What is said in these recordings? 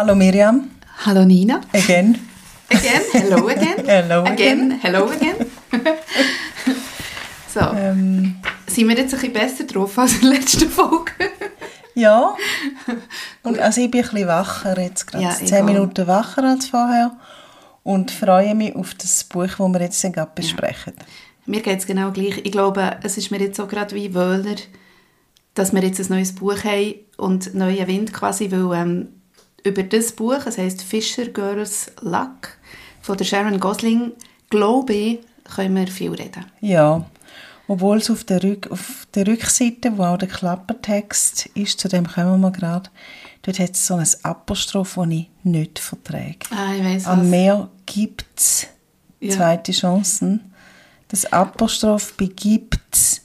Hallo Miriam. Hallo Nina. Again. Again. Hello again. Hello again. Hello again. so. Ähm, Sind wir jetzt ein bisschen besser drauf als in der letzten Folge? ja. Und also ich bin ein bisschen wacher jetzt gerade. Ja, Zehn Minuten wacher als vorher. Und freue mich auf das Buch, das wir jetzt gerade besprechen. Mir geht es genau gleich. Ich glaube, es ist mir jetzt so gerade wie Wöhler, dass wir jetzt ein neues Buch haben und neuen Wind quasi, weil ähm, über das Buch, es heißt Fisher Girls Luck von der Sharon Gosling, glaube ich, können wir viel reden. Ja. Obwohl es auf der, Rück auf der Rückseite, wo auch der Klappertext ist, zu dem kommen wir gerade, dort hat es so ein Apostroph, das ich nicht verträge. Ah, ich weiss Am was. Meer gibt es Ja. zweite Chancen. Das Apostroph bei gibt's,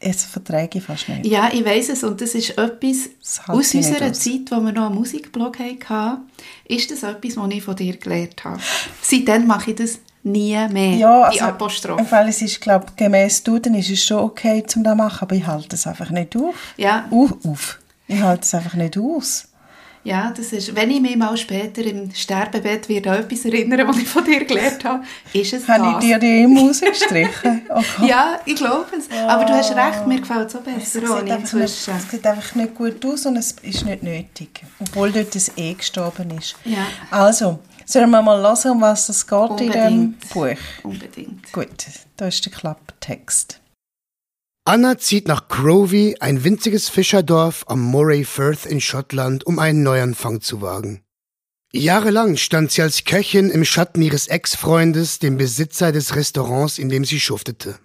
es verträge ich fast nicht. Ja, ich weiss es und das ist etwas Das aus unserer aus. Zeit, wo wir noch einen Musikblog hatten, ist das etwas, was ich von dir gelernt habe. Seitdem mache ich das nie mehr, Ja, die also, Apostrophe. Weil es ist, glaube gemäß Duden ist es schon okay, zum das machen, aber ich halte es einfach nicht auf. Ja. Auf, auf. Ich halte es einfach nicht aus. Ja, das ist, wenn ich mich mal später im Sterbebett wieder an etwas erinnere, was ich von dir gelernt habe, ist es Habe ich das. dir die immer rausgestrichen? Oh. Ja, ich glaube es. Aber du hast recht, mir gefällt es so Es besser sieht, ohne einfach nicht, inzwischen. es sieht einfach nicht gut aus und es ist nicht nötig. Obwohl dort das E gestorben ist. Ja. Also, sollen wir mal hören, um was es geht in dem Unbedingt. Buch? Unbedingt. Gut, da ist der Klappertext. Anna zieht nach Crovey, ein winziges Fischerdorf am Moray Firth in Schottland, um einen Neuanfang zu wagen. Jahrelang stand sie als Köchin im Schatten ihres Ex-Freundes, dem Besitzer des Restaurants, in dem sie schuftete.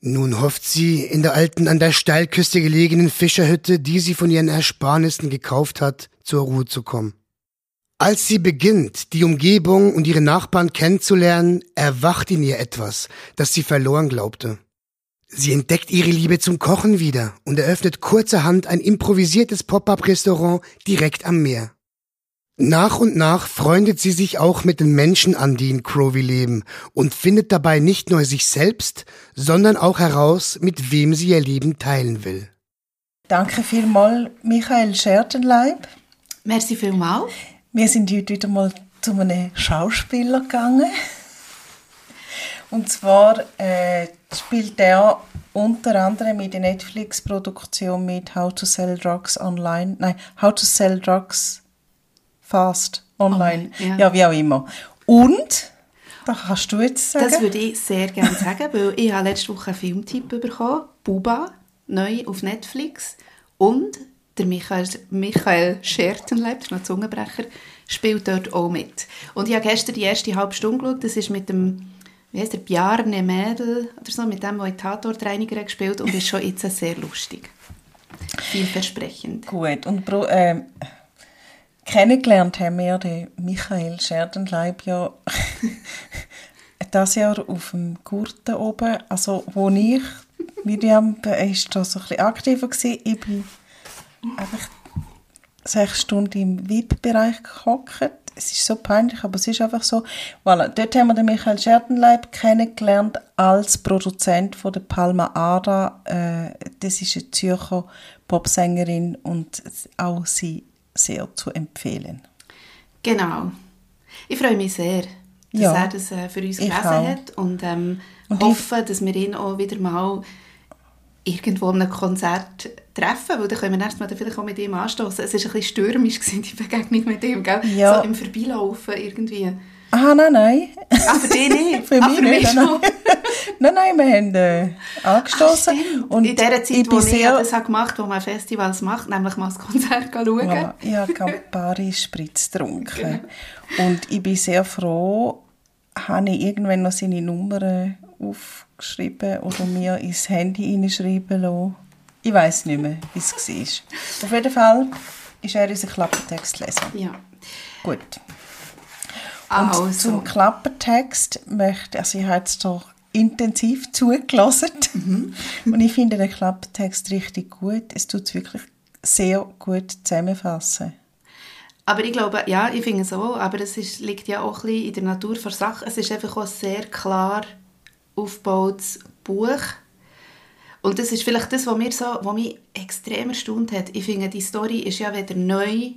Nun hofft sie, in der alten, an der Steilküste gelegenen Fischerhütte, die sie von ihren Ersparnissen gekauft hat, zur Ruhe zu kommen. Als sie beginnt, die Umgebung und ihre Nachbarn kennenzulernen, erwacht in ihr etwas, das sie verloren glaubte. Sie entdeckt ihre Liebe zum Kochen wieder und eröffnet kurzerhand ein improvisiertes Pop-up-Restaurant direkt am Meer. Nach und nach freundet sie sich auch mit den Menschen an, die in Crowley leben und findet dabei nicht nur sich selbst, sondern auch heraus, mit wem sie ihr Leben teilen will. Danke vielmals, Michael Schertenleib. Merci vielmals. Wir sind heute wieder mal zu einem Schauspieler gegangen. Und zwar äh, spielt er unter anderem in der Netflix-Produktion mit How to Sell Drugs Online. Nein, How to Sell Drugs Fast Online. Online, ja. ja. wie auch immer. Und, da kannst du jetzt sagen. Das würde ich sehr gerne sagen, weil ich habe letzte Woche einen Filmtipp bekommen, Buba, neu auf Netflix. Und der Michael, Michael Schertenleib, das ist noch ein Zungenbrecher, spielt dort auch mit. Und ich habe gestern die erste halbe Stunde geschaut, das ist mit dem, wie heißt der, Bjarne Mädel oder so, mit dem, der in Tatortreiniger gespielt und ist schon jetzt sehr lustig. Vielversprechend. Gut, und äh, kennengelernt haben wir den Michael Scherdenleib ja das Jahr auf dem Gurten oben, also wo ich, Miriam, ist da so ein bisschen aktiver gewesen. Ich bin einfach sechs Stunden im VIP-Bereich gehockt. Es ist so peinlich, aber es ist einfach so. Voilà. Dort haben wir den Michael Scherdenleib kennengelernt als Produzent von der Palma Ada. Äh, das ist eine Zürcher Popsängerin und auch sie sehr zu empfehlen. Genau. Ich freue mich sehr, dass Ja, er das äh, für uns gelesen hat und, ähm, Und hoffe, dass wir ihn auch wieder mal irgendwo an einem Konzert treffen, weil dann können wir erst mal vielleicht auch mit ihm anstoßen. Es war ein bisschen stürmisch, gewesen, die Begegnung mit ihm, gell? Ja. so im Vorbeilaufen irgendwie. Ah, nein, nein. Ah, für dich nicht? Für ah, mich für mich nicht, nein, nein, nein, wir haben äh, angestoßen. Stimmt. und in der Zeit, ich wo ich sehr, das habe gemacht wo man Festivals macht, nämlich mal das Konzert schauen. Voilà, ich habe Campari Spritz getrunken. Und ich bin sehr froh, habe ich irgendwann noch seine Nummer aufgeschrieben oder mir ins Handy hineinschreiben lassen. Ich weiß nicht mehr, wie es war. Auf jeden Fall ist er unser Klappertextleser. Ja. Gut. Und Also, zum Klappertext möchte, also ich habe jetzt hier intensiv zugelassen Mhm. und ich finde den Klappertext richtig gut. Es tut es wirklich sehr gut zusammenfassen. aber ich glaube, ja, ich finde es auch, aber es ist, liegt ja auch ein bisschen in der Natur der Sache. Es ist einfach auch sehr klar aufgebautes Buch. Und das ist vielleicht das, was, mir so, was mich extrem erstaunt hat. Ich finde, die Story ist ja weder neu,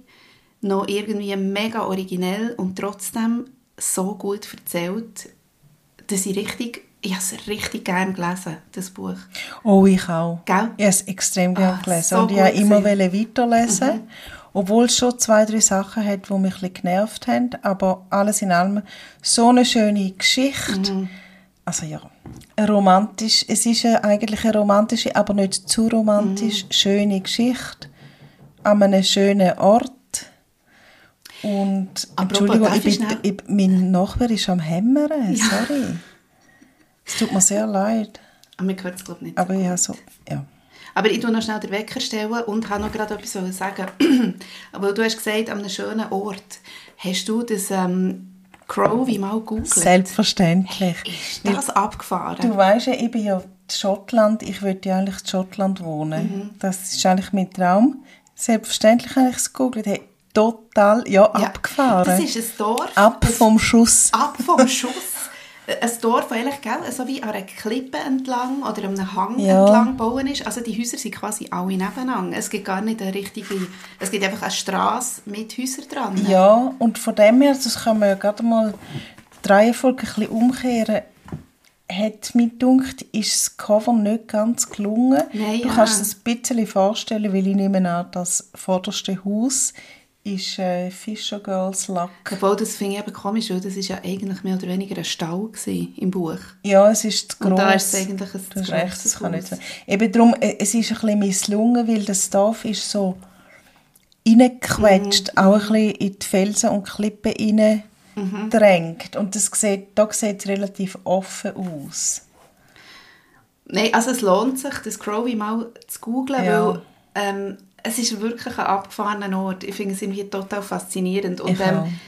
noch irgendwie mega originell und trotzdem so gut erzählt, dass ich richtig, ich habe es richtig gerne gelesen, das Buch. Oh, ich auch. Gell? Ich habe es extrem gerne Ah, gelesen. so und ich wollte immer weiterlesen. Obwohl es schon zwei, drei Sachen hat, die mich ein bisschen genervt haben. Aber alles in allem so eine schöne Geschichte. Also ja, romantisch, es ist eine, eigentlich eine romantische, aber nicht zu romantisch, schöne Geschichte an einem schönen Ort. Und Apropos, Entschuldigung, ich ich ich, mein Nachbar ist am Hämmern, sorry. Es tut mir sehr leid, Aber mir gehört es, glaube ich, nicht. aber ich habe so, ja. Aber ich tue noch schnell den Wecker stellen und habe noch gerade etwas sagen. Aber du hast gesagt, an einem schönen Ort. Hast du das ähm, Crowley mal gegoogelt? Selbstverständlich. Ist das abgefahren? Du weißt ja, ich bin ja in Schottland, ich würde ja eigentlich in Schottland wohnen. Mhm. Das ist eigentlich mein Traum. Selbstverständlich habe ich es gegoogelt. Hey, total, ja, Ja, abgefahren. Das ist ein Dorf. Ab vom Schuss. ab vom Schuss. Ein Dorf, das eigentlich gell, so wie an einer Klippe entlang oder einem Hang Ja. entlang gebaut ist. Also die Häuser sind quasi alle nebeneinander. Es gibt gar nicht eine richtige... Es gibt einfach eine Straße mit Häusern dran. Ja, und von dem her, das kann man ja gerade mal die Reihenfolge ein bisschen umkehren, hat mir gedacht, ist das Cover nicht ganz gelungen. Nein, du ja. kannst es ein bisschen vorstellen, weil ich nehme an, das vorderste Haus ist äh, Fisher Girls Luck. Obwohl, das finde ich eben komisch, weil das ist ja eigentlich mehr oder weniger ein Stall gewesen im Buch. Ja, es ist zu gross. Und da ist es eigentlich ein Du hast recht, das kann nicht sein. Eben darum, äh, es ist ein bisschen misslungen, weil das Dorf ist so reingequetscht, Mhm. auch ein bisschen in die Felsen und Klippen rein Mhm. drängt. Und das sieht, da sieht es relativ offen aus. Nein, also es lohnt sich, das Crowley mal zu googlen, Ja. weil ähm, es ist wirklich ein abgefahrener Ort. Ich finde es irgendwie total faszinierend. Und Ich ähm,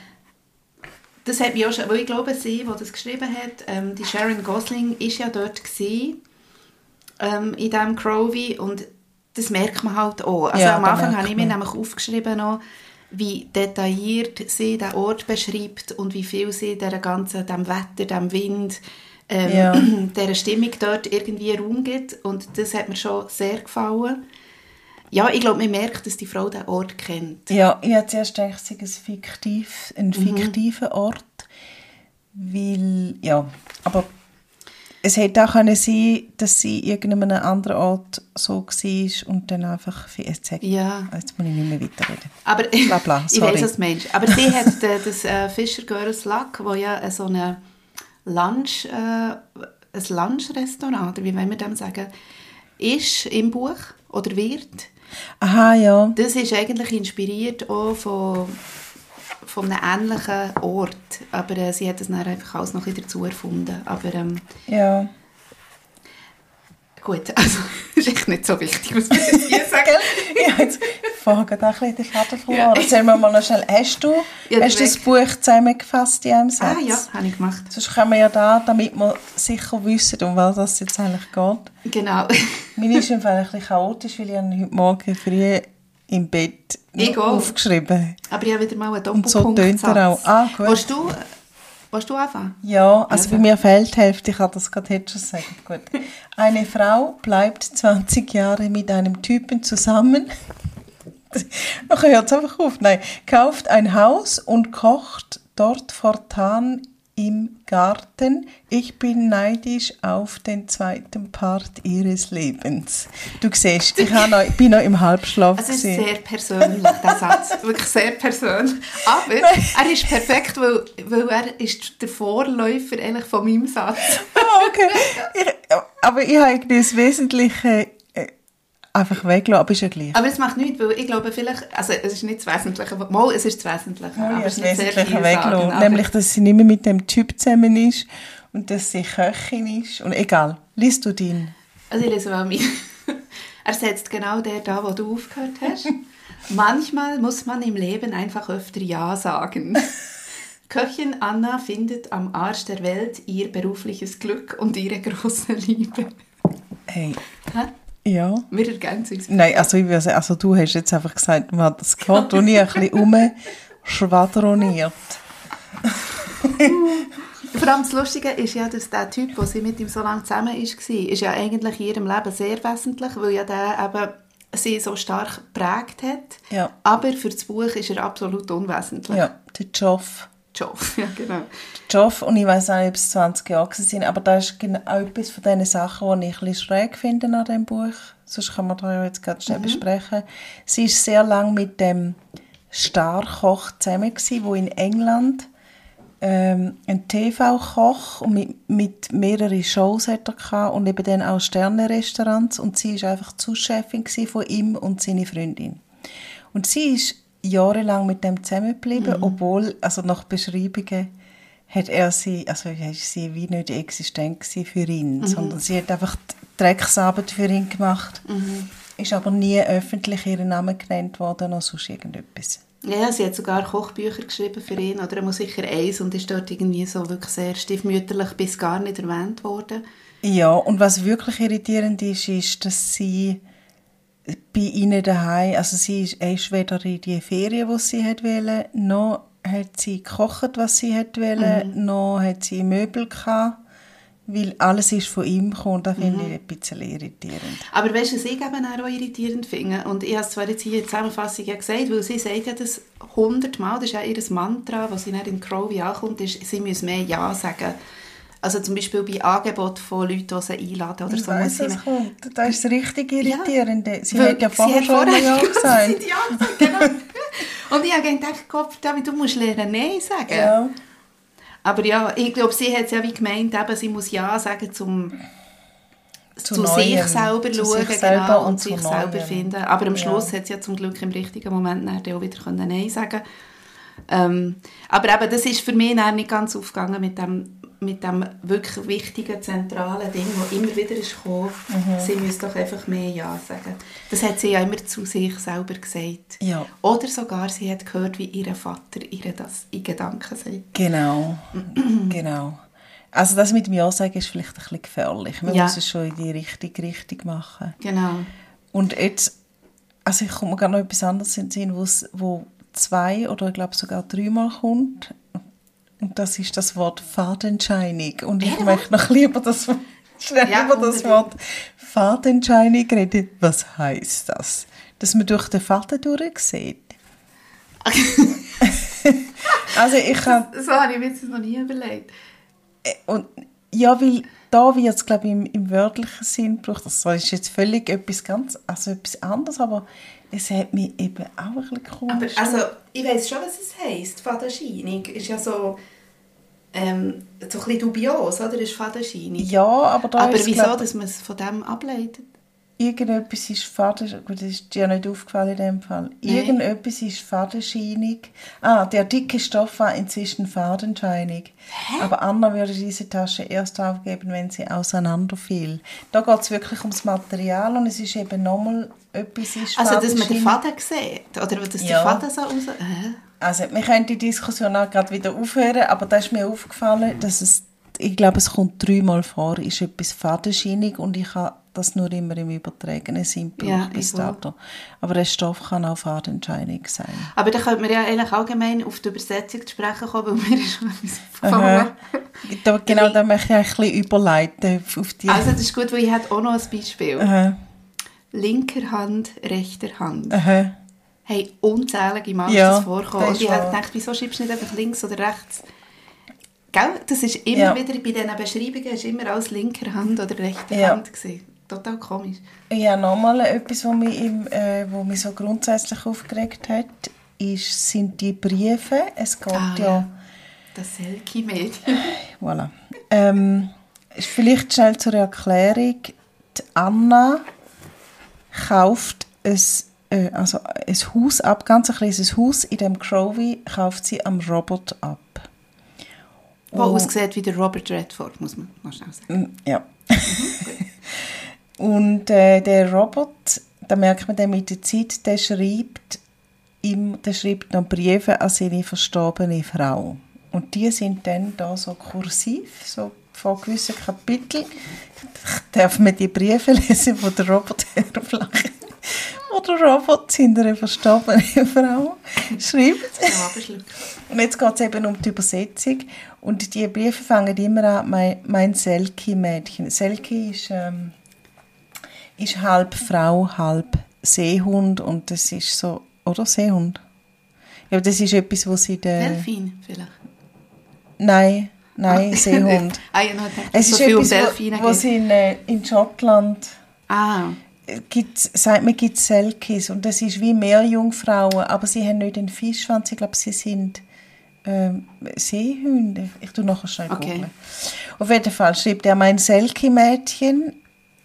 das hat mich auch schon, weil ich glaube, sie, die das geschrieben hat, ähm, die Sharon Gosling, ist ja dort gewesen, ähm, in diesem Crowley und das merkt man halt auch. Also Ja, am Anfang habe ich mir nämlich aufgeschrieben noch, wie detailliert sie den Ort beschreibt und wie viel sie der ganzen, dem Wetter, dem Wind, ähm, Ja. dieser Stimmung dort irgendwie Raum gibt und das hat mir schon sehr gefallen. Ja, ich glaube, man merkt, dass die Frau den Ort kennt. Ja, ich habe zuerst gedacht, es ein, fiktiv, ein Mhm. fiktiver Ort, weil, ja, aber es hätte auch können sein, dass sie irgendeinem anderen Ort so war und dann einfach, jetzt, sag, Ja. jetzt muss ich nicht mehr weiterreden. Aber Bla, bla, ich weiß, du meinst. Aber sie hat äh, das äh, Fisher Girls Luck, wo ja äh, so eine Lunch, äh, ein Lunchrestaurant, oder wie wollen wir dem sagen, ist im Buch oder wird. Aha, ja. Das ist eigentlich inspiriert auch von, von einem ähnlichen Ort. Aber äh, sie hat es dann einfach alles noch ein bisschen dazu erfunden. Aber ähm, Ja. Gut, also ist echt nicht so wichtig, was wir jetzt hier sagen. ich habe jetzt vorher gerade ein bisschen den Faden verloren. Erzähl mir mal noch schnell, hast du, Ja, hast du das Buch zusammengefasst in einem Satz? Ah ja, habe ich gemacht. Sonst können wir ja da, damit wir sicher wissen, um was es jetzt eigentlich geht. Genau. Meine ist im Fall ein bisschen chaotisch, weil ich habe heute Morgen früh im Bett aufgeschrieben Aber ich habe wieder mal einen Und so Doppelpunkt. tönt er auch. Ah, gut. Willst du, willst du anfangen? Ja, also Ja, bei mir fehlt die Hälfte, ich kann das gerade jetzt schon sagen. Gut. Eine Frau bleibt 20 Jahre mit einem Typen zusammen. Noch hört es einfach auf. Nein, kauft ein Haus und kocht dort fortan im Garten. Ich bin neidisch auf den zweiten Part ihres Lebens. Du siehst, ich noch, bin noch im Halbschlaf. Es ist sehr persönlich, der Satz. Wirklich sehr persönlich. Aber er ist perfekt, weil, weil er ist der Vorläufer eigentlich von meinem Satz. Ah, okay. Ich, aber ich habe das Wesentliche einfach weggelassen, aber ist ja gleich. Aber es macht nichts, weil ich glaube vielleicht, also es ist nicht das Wesentliche, mal, es ist das Wesentliche, Ja, aber es ist nicht sehr Wesentliche viel weggelassen. sagen. Nämlich, dass sie nicht mehr mit dem Typ zusammen ist und dass sie Köchin ist. Und egal, liest du den? Also ich lese mal mein. Er setzt genau der da, wo du aufgehört hast. Manchmal muss man im Leben einfach öfter Ja sagen. Köchin Anna findet am Arsch der Welt ihr berufliches Glück und ihre große Liebe. Hey. Hä? Ja. Wir ergänzen uns. Nein, also, ich würde sagen, also du hast jetzt einfach gesagt, man hat das ich ein bisschen umschwadroniert. Vor allem das Lustige ist ja, dass der Typ, der sie mit ihm so lange zusammen war, ist ja eigentlich in ihrem Leben sehr wesentlich, weil ja der eben sie so stark geprägt hat. Ja. Aber für das Buch ist er absolut unwesentlich. Ja, der Joff. Joff, ja genau. Joff, und ich weiß auch nicht, ob es 20 Jahre sind, aber das ist genau etwas von diesen Sachen, die ich ein bisschen schräg finde an diesem Buch. Sonst kann man da ja jetzt ganz schnell besprechen. Sie ist sehr lange mit dem Starkoch zusammen gewesen, wo in England ähm, ein TV-Koch und mit, mit mehreren Shows hat er gehabt und eben dann auch Sterne-Restaurants und sie ist einfach Zuschefin von ihm und seine Freundin. Und sie ist jahrelang mit dem zusammengeblieben, obwohl, also nach Beschreibungen hat er sie, also ist sie wie nicht existent für ihn, sondern sie hat einfach Drecksarbeit für ihn gemacht, ist aber nie öffentlich ihren Namen genannt worden oder sonst irgendetwas. Ja, sie hat sogar Kochbücher geschrieben für ihn, oder? Er muss sicher eins und ist dort irgendwie so wirklich sehr stiefmütterlich bis gar nicht erwähnt worden. Ja, und was wirklich irritierend ist, ist, dass sie bei ihnen daheim, also sie ist, er ist weder in die Ferien, die sie hat wollte, noch hat sie gekocht, was sie hat wollte, noch hat sie Möbel gehabt, weil alles ist von ihm gekommen, das finde ich ein bisschen irritierend. Aber weißt du, was ich eben auch irritierend finde? Und ich habe es zwar jetzt hier in der Zusammenfassung ja gesagt, weil sie sagt ja das hundertmal, das ist ja ihr Mantra, was sie dann in Crowley ankommt, ist, sie muss mehr Ja sagen. Also zum Beispiel bei Angeboten von Leuten, die sie einladen oder Ich so. weiss, muss sie mehr- kommt. Das ist das richtig Irritierende. Sie Weil hat ja sie vorher schon vorher Ja gesagt. Ja genau. Und ich habe gedacht, Kopf, David, du musst lernen Nein sagen. Ja. Aber ja, ich glaube, sie hat es ja wie gemeint, eben, sie muss Ja sagen zum Zu zu, Neuem, sich selber zu schauen sich selber genau, und und sich selber Neuem. finden. Aber am Ja. Schluss hat sie ja zum Glück im richtigen Moment dann auch wieder können Nein sagen ähm, Aber eben, das ist für mich dann nicht ganz aufgegangen mit dem, mit dem wirklich wichtigen, zentralen Ding, das immer wieder ist gekommen. Mhm. Sie muss doch einfach mehr Ja sagen. Das hat sie ja immer zu sich selber gesagt. Ja. Oder sogar, sie hat gehört, wie ihr Vater ihr das in Gedanken sagt. Genau, genau. Also das mit dem Ja sagen ist vielleicht ein bisschen gefährlich. Man Ja. muss es schon in die richtige Richtung machen. Genau. Und jetzt, also ich komme gerade noch etwas anderes in den Sinn, wo zwei oder ich glaube sogar dreimal kommt. Und das ist das Wort Fadenscheinig. Und ich Ja. möchte noch lieber das, schnell Ja, über das. Wort Fadenscheinig reden. Was heißt das? Dass man durch den Faden durchsieht. also ich habe So habe ich mir jetzt noch nie überlegt. und ja, weil da wird es, glaube ich, im, im wörtlichen Sinn gebraucht. Das ist jetzt völlig etwas ganz, also etwas anderes, aber es hat mich eben auch ein bisschen Aber komisch. also, ich weiß schon, was es heisst. Fadenscheinig ist ja so, ähm, so ein bisschen dubios, oder? Ist Fadenscheinig. ja, aber da Aber ist, wieso, glaub, dass man es von dem ableitet? irgendetwas ist Faden, gut, das ist dir nicht aufgefallen in dem Fall. Nein. Irgendetwas ist fadenscheinig. Ah, der dicke Stoff war inzwischen fadenscheinig. Aber Anna würde diese Tasche erst aufgeben, wenn sie auseinanderfiel. Da geht es wirklich ums Material und es ist eben nochmal etwas ist Also, dass man den fadenscheinig. Faden sieht? Oder dass Ja. der Faden so raus... Hä? Also, wir können die Diskussion auch gerade wieder aufhören, aber da ist mir aufgefallen, dass es, ich glaube, es kommt dreimal vor, ist etwas fadenscheinig und ich habe das nur immer im übertragenen Sinn Ja, bis dato. Aber der Stoff kann auch fadenscheinig sein. Aber da könnte man ja eigentlich allgemein auf die Übersetzung zu sprechen kommen, weil mir ist schon etwas aufgefallen. Da, genau, da möchte ich ein bisschen überleiten auf die... Also, das ist gut, weil ich hätte auch noch ein Beispiel. Aha, Linker Hand, rechter Hand. aha. Hey, unzählige Mal Ja, ist das vorgekommen. das Und ist ich habe wahr. gedacht, wieso schreibst du nicht einfach links oder rechts? Gell? Das ist immer Ja. wieder, bei diesen Beschreibungen ist immer alles linker Hand oder rechte Ja. Hand gewesen. Total komisch. Ja, nochmal etwas, was mich, im, äh, wo mich so grundsätzlich aufgeregt hat, ist, sind die Briefe. Es geht Ah, ja ja. Das Selkie-Mädchen. Voilà. Ähm, vielleicht schnell zur Erklärung. Die Anna kauft ein, äh, also ein Haus ab, ganz ein kleines Haus in dem Crowley kauft sie am Robert ab. Wo aussieht wie der Robert Redford, muss man schnell sagen. Mm, Ja. Und äh, der Robert da merkt man dann mit der Zeit, der schreibt, ihm, der schreibt noch Briefe an seine verstorbene Frau. Und die sind dann da so kursiv, so von gewissen Kapiteln. Darf man die Briefe lesen, wo der Robert Herflach oder Robert seiner verstorbenen Frau schreibt. Und jetzt geht es eben um die Übersetzung. Und die Briefe fangen immer an, mein, mein Selki-Mädchen. Selki ist, ähm, ist halb Frau, halb Seehund. Und das ist so, oder Seehund? Ja, das ist etwas, was sie... Delfin vielleicht? Nein. Nein, Seehund. ah, ja, es so ist etwas, was, was in, äh, in Schottland ah. Gibt, sagt man, gibt Selkis und das ist wie Meerjungfrauen, aber sie haben nicht einen Fischschwanz, ich glaube, sie sind ähm, Seehunde. Ich tue nachher schnell okay. Googlen. Auf jeden Fall schreibt er, mein Selki-Mädchen,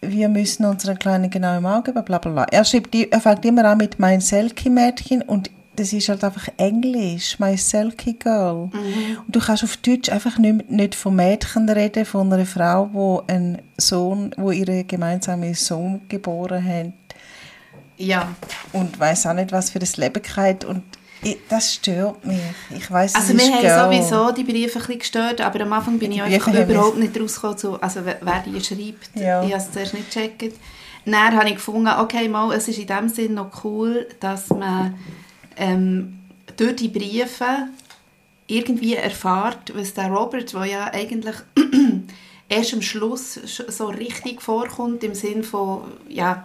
wir müssen unseren Kleinen genau im Auge, bla bla bla. Er, schreibt, er fängt immer an mit mein Selki-Mädchen und das ist halt einfach Englisch, my Selkie Girl. Mhm. Und du kannst auf Deutsch einfach nicht, nicht von Mädchen reden, von einer Frau, wo einen Sohn, wo ihre gemeinsame Sohn geboren hat. Ja. Und weiß auch nicht, was für das Leben geht. Und ich, das stört mich. Ich weiss, also wir haben Girl. sowieso die Briefe ein bisschen gestört, aber am Anfang bin ich einfach überhaupt nicht rausgekommen, zu, also wer die schreibt. Ja. Ich habe es zuerst nicht gecheckt. Dann habe ich gefunden, okay, mal, es ist in dem Sinn noch cool, dass man ähm, durch die Briefe irgendwie erfahrt, was der Robert, der ja eigentlich erst am Schluss so richtig vorkommt, im Sinn von, ja,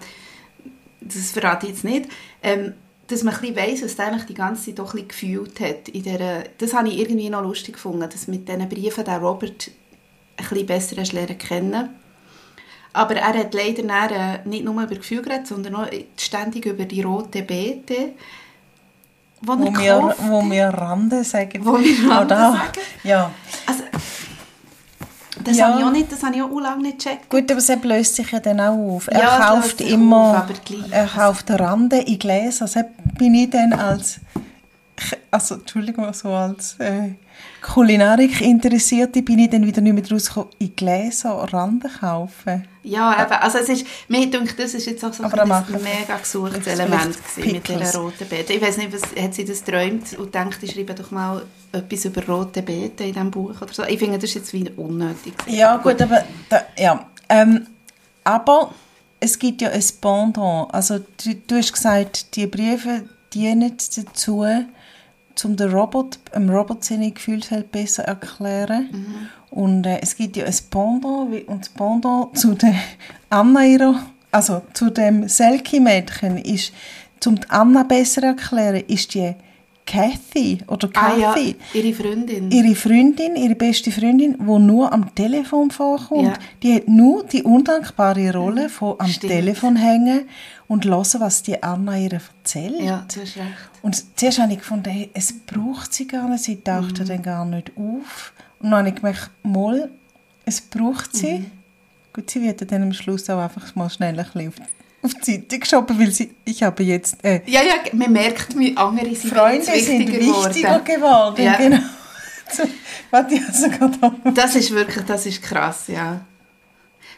das verrate ich jetzt nicht, ähm, dass man ein weiss, was er eigentlich die ganze Zeit doch gefühlt hat. In der, das habe ich irgendwie noch lustig gefunden, dass mit diesen Briefen der Robert ein bisschen besser lernen kennen. Aber er hat leider dann, nicht nur über Gefühle geredet, sondern auch ständig über die rote Beete wo, wo wir, wo wir Rande sagen. Wo wir Rande sagen? Ja. Also, das ja. habe ich auch nicht, das habe ich auch lange nicht gecheckt. Gut, aber es löst sich ja dann auch auf. Er ja, kauft immer, auf, er kauft Rande in Gläser. Also bin ich dann als, also Entschuldigung, so als äh, Kulinarik Interessierte bin ich dann wieder nicht mehr rausgekommen, in Gläser Rande kaufen. Ja, eben. also es ist, mir denkt, das ist jetzt auch so ein, ein mega gesuchtes Element mit dieser roten Beete. Ich weiß nicht, was, hat sie das geträumt und denkt, ich schreibe doch mal etwas über rote Beete in diesem Buch oder so. Ich finde, das ist jetzt wieder unnötig. Ja, gut, aber, da, ja. Ähm, aber es gibt ja ein Pendant. Also du, du hast gesagt, die Briefe dienen dazu, um den Robot, dem Robot seine Gefühlswelt besser erklären. Mhm. Und äh, es gibt ja ein Pendant, und das Pendant zu der Anna ihrer, also zu dem Selkie-Mädchen ist, um die Anna besser erklären, ist die Kathy oder Kathy. Ah, ja, ihre Freundin. Ihre Freundin, ihre beste Freundin, die nur am Telefon vorkommt. Ja. Die hat nur die undankbare Rolle von am Stimmt. Telefon hängen und hören, was die Anna ihr erzählt. Ja, du hast recht. Und zuerst habe ich gefunden, hey, es braucht sie gar nicht, sie taucht mhm. dann gar nicht auf. Und dann habe ich gemerkt, mal, es braucht sie. Mhm. Gut, sie wird dann am Schluss auch einfach mal schnell ein bisschen auf, auf die Seite geschoben, weil sie, ich habe jetzt... Äh, ja, ja, man merkt, wie andere sind Freunde sind wichtiger geworden. Ja. Genau. Warte, ich also gerade Das ist wirklich, das ist krass, ja.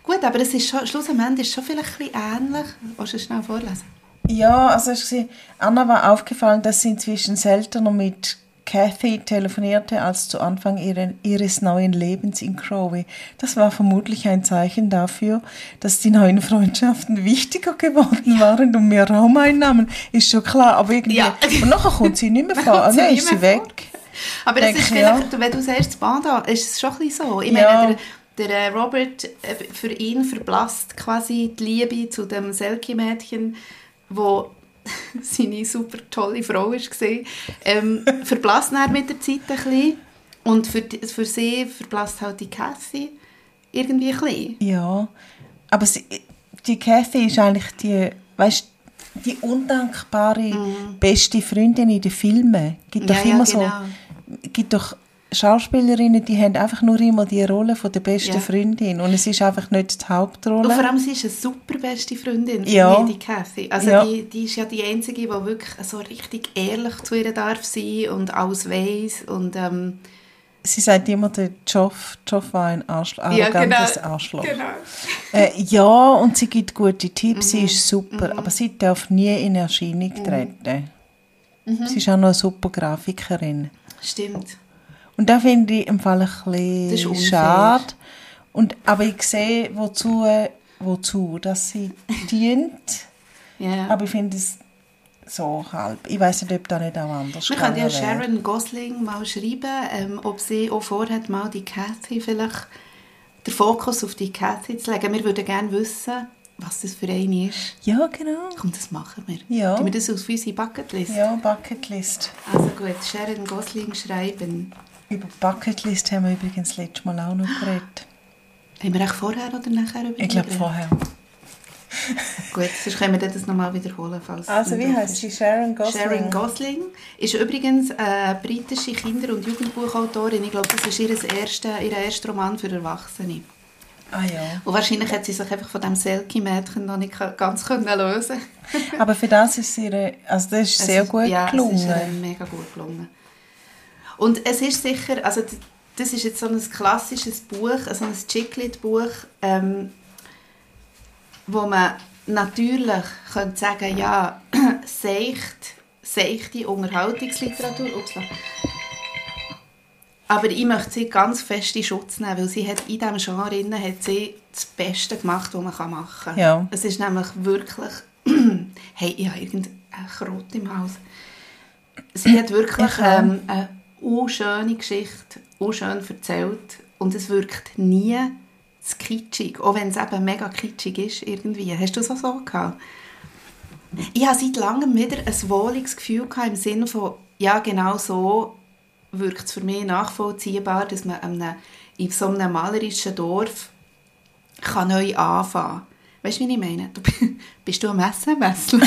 Gut, aber es ist schon, schlussendlich ist es schon vielleicht ein bisschen ähnlich. Willst du es schnell vorlesen? Ja, also ich Anna war aufgefallen, dass sie inzwischen seltener mit Kathy telefonierte als zu Anfang ihres neuen Lebens in Crowley. Das war vermutlich ein Zeichen dafür, dass die neuen Freundschaften wichtiger geworden waren und mehr Raum einnahmen. Ist schon klar, aber irgendwie... Ja. Und nachher kommt sie nicht mehr vor. Nein, ist sie weg. Aber das ist ja. vielleicht, wenn du sagst, Banda, ist es schon ein bisschen so. Ich Ja. meine, der, der Robert, äh, für ihn verblasst quasi die Liebe zu dem Selkie-Mädchen, wo seine super tolle Frau war, ähm, verblasst er mit der Zeit ein bisschen. Und für, die, für sie verblasst halt die Cassie irgendwie ein bisschen. Ja, aber sie, die Kathy ist eigentlich die, weißt, die undankbare beste Freundin in den Filmen. Gibt doch Mhm. Ja, ja, immer genau. so, gibt doch Schauspielerinnen, die haben einfach nur immer die Rolle von der besten Ja. Freundin und es ist einfach nicht die Und vor Hauptrolle. allem, sie ist eine super beste Freundin, Ja. die Kathy. Also Ja. die, die ist ja die Einzige, die wirklich so richtig ehrlich zu ihr darf sein und alles weiss. Und ähm, sie sagt immer, der Joff, Joff war ein Arschloch, Ja, arrogantes genau. Arschloch. Genau. Äh, ja, und sie gibt gute Tipps, sie Mhm. ist super, aber sie darf nie in Erscheinung treten. Mhm. Sie ist auch noch eine super Grafikerin. Stimmt. Und da finde ich im Fall ein bisschen schade. Und, aber ich sehe, wozu, wozu dass sie dient. Ja. Aber ich finde es so halb. Ich weiß nicht, ob da nicht auch anders Wir können ja. Sharon Gosling mal schreiben, ähm, ob sie auch vorhat, mal die Cathy vielleicht den Fokus auf die Cathy zu legen. Wir würden gerne wissen, was das für eine ist. Ja, genau. Komm, das machen wir. Ja. Tun wir das auf unsere Bucketlist? Ja, Bucketlist. Also gut, Sharon Gosling schreiben. Über Bucketlist haben wir übrigens letztes Mal auch noch geredet. Haben wir echt vorher oder nachher über Ich die glaube vorher. Gut, sonst können wir das nochmal wiederholen. Falls Also, wie heißt sie? Sharon Gosling? Sharon Gosling ist übrigens eine britische Kinder- und Jugendbuchautorin. Ich glaube, das ist ihr erster, ihr erster Roman für Erwachsene. Ah ja. Und wahrscheinlich hat sie sich einfach von dem Selkie-Mädchen noch nicht ganz können lösen Aber für das ist sie, also das ist sehr Es- gut ja, gelungen. es ist mega gut gelungen. Und es ist sicher, also das ist jetzt so ein klassisches Buch, so ein Chiclet-Buch, ähm, wo man natürlich könnte sagen, ja, seicht, seichte Unterhaltungsliteratur, upsla. Aber ich möchte sie ganz fest in Schutz nehmen, weil sie hat in diesem Genre innen hat sie das Beste gemacht, was man machen kann. Ja. Es ist nämlich wirklich... hey, ich habe irgendeinen Krot im Haus. Sie hat wirklich ähm, eine unschöne Geschichte, unschön erzählt und es wirkt nie zu kitschig, auch wenn es eben mega kitschig ist irgendwie. Hast du es auch so gehabt? Ich habe seit langem wieder ein wohliges Gefühl gehabt, im Sinne von, ja genau so wirkt es für mich nachvollziehbar, dass man einem, in so einem malerischen Dorf kann neu anfangen kann. Weißt du, wie ich meine? Du, bist du am SMS?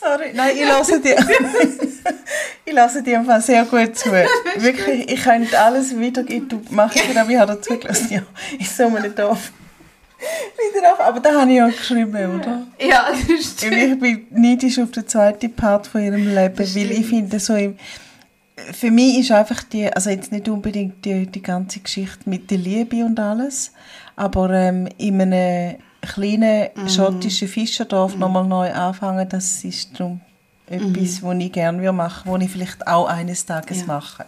Sorry, nein, ich lasse dir. ich lasse dir einfach sehr gut zu. Wirklich, ich könnte alles wiedergeben. Du machst es, aber ich habe dazu gelassen. Ja, ich soll mir nicht auf. Wieder auf. Aber da habe ich ja geschrieben, oder? ja, das stimmt. ich bin neidisch auf den zweiten Part von ihrem Leben, weil ich finde, so im, für mich ist einfach die, also jetzt nicht unbedingt die, die ganze Geschichte mit der Liebe und alles, aber ähm, in einem kleinen Mhm. schottischen Fischerdorf nochmal neu anfangen, das ist darum etwas, was ich gerne machen würde, was ich vielleicht auch eines Tages. Ja. mache.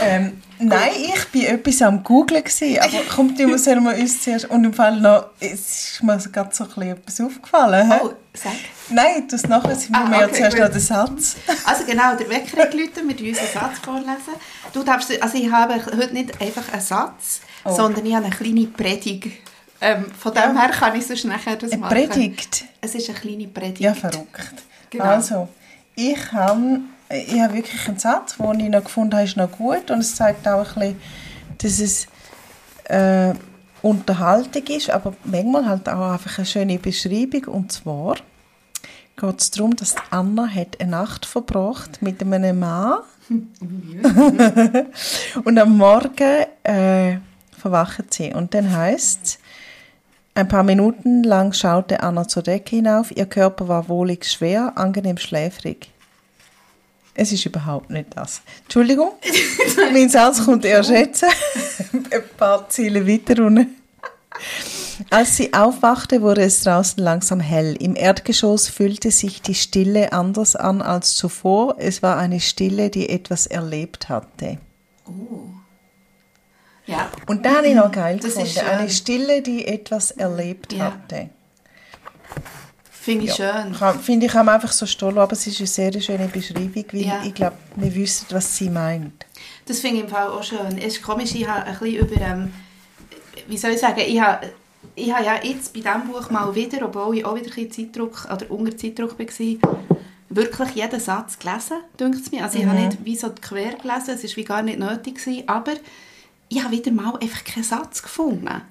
Ähm, nein, ich bin etwas am Googlen gewesen, aber kommt immer, sollen wir uns zuerst, und im Fall noch, es ist mir gerade so ein bisschen etwas aufgefallen. Oh, sag. Nein, das nachher sind wir Ah, mir okay, zuerst gut. noch den Satz. Also genau, der Wecker hat geläutet, wir unseren Satz vorlesen. Du darfst, also ich habe heute nicht einfach einen Satz, Oh. sondern ich habe eine kleine Predigt. Ähm, von dem her kann ich sonst nachher das Eine machen. Predigt. Es ist eine kleine Predigt. Ja, verrückt. Genau. Also, ich habe ich habe wirklich einen Satz, den ich noch gefunden habe, ist noch gut und es zeigt auch ein bisschen, dass es äh, Unterhaltung ist, aber manchmal halt auch einfach eine schöne Beschreibung und zwar geht es darum, dass Anna hat eine Nacht verbracht mit einem Mann und am Morgen äh, verwacht sie und dann heißt ein paar Minuten lang schaute Anna zur Decke hinauf. Ihr Körper war wohlig schwer, angenehm schläfrig. Es ist überhaupt nicht das. Entschuldigung, mein Satz kommt erst jetzt. Ein paar Ziele weiter unten. Als sie aufwachte, wurde es draußen langsam hell. Im Erdgeschoss fühlte sich die Stille anders an als zuvor. Es war eine Stille, die etwas erlebt hatte. Ja. Und da habe ich noch geil Das ist gefunden. schön. Eine Stille, die etwas erlebt Ja. hatte. Finde ich schön. Kann- Finde ich, man einfach so stolz, aber es ist eine sehr schöne Beschreibung, weil Ja. ich glaube, wir wissen, was sie meint. Das finde ich im Fall auch schön. Es ist komisch, ich habe ein bisschen über, ähm, wie soll ich sagen, ich habe, ich habe ja jetzt bei diesem Buch mal wieder, obwohl ich auch wieder ein bisschen Zeitdruck, oder unter Zeitdruck war, wirklich jeden Satz gelesen, denkt es mir. Also ich habe nicht wie so quer gelesen, es war wie gar nicht nötig, gewesen, aber ich habe wieder mal einfach keinen Satz gefunden.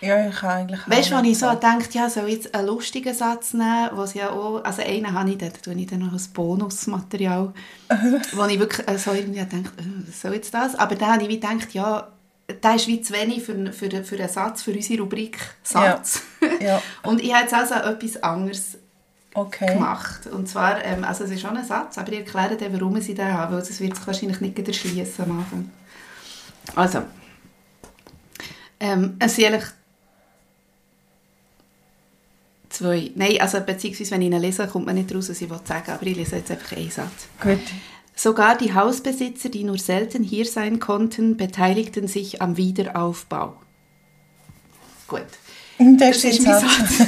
Ja, ich kann eigentlich auch Weißt du, wenn ich so denke, ja, soll ich jetzt einen lustigen Satz nehmen, was ja auch, also einen habe ich, den tue ich dann noch als Bonusmaterial, wo ich wirklich äh, so irgendwie denke, äh, soll jetzt das? Aber dann habe ich wie gedacht, ja, der ist wie zu wenig für, für, für einen Satz, für unsere Rubrik Satz. Ja. Und ich habe jetzt also etwas anderes Okay. gemacht. Und zwar, ähm, also es ist schon ein Satz, aber ich erkläre dir, warum sie den haben, weil es wird sich wahrscheinlich nicht erschließen am Anfang. Also, ähm, es sind eigentlich zwei, nein, also beziehungsweise wenn ich ihn lese, kommt man nicht raus, was ich sagen aber ich lese jetzt einfach einen Satz. Gut. Sogar die Hausbesitzer, die nur selten hier sein konnten, beteiligten sich am Wiederaufbau. Gut. Das, ist mein mein Satz.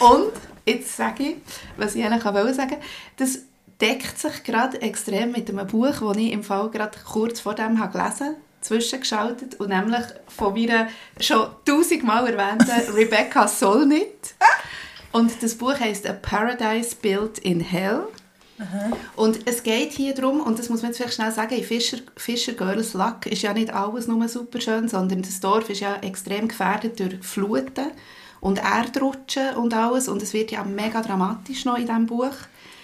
Und jetzt sage ich, was ich eigentlich auch wollte sagen, das deckt sich gerade extrem mit einem Buch, das ich im Fall gerade kurz vor dem habe gelesen zwischengeschaltet und nämlich von meiner schon tausendmal erwähnten Rebecca Solnit. Und das Buch heißt A Paradise Built in Hell. Und es geht hier darum, und das muss man jetzt vielleicht schnell sagen, in Fischer, Fischer Girls Luck ist ja nicht alles nur super schön, sondern das Dorf ist ja extrem gefährdet durch Fluten und Erdrutschen und alles. Und es wird ja mega dramatisch noch in diesem Buch.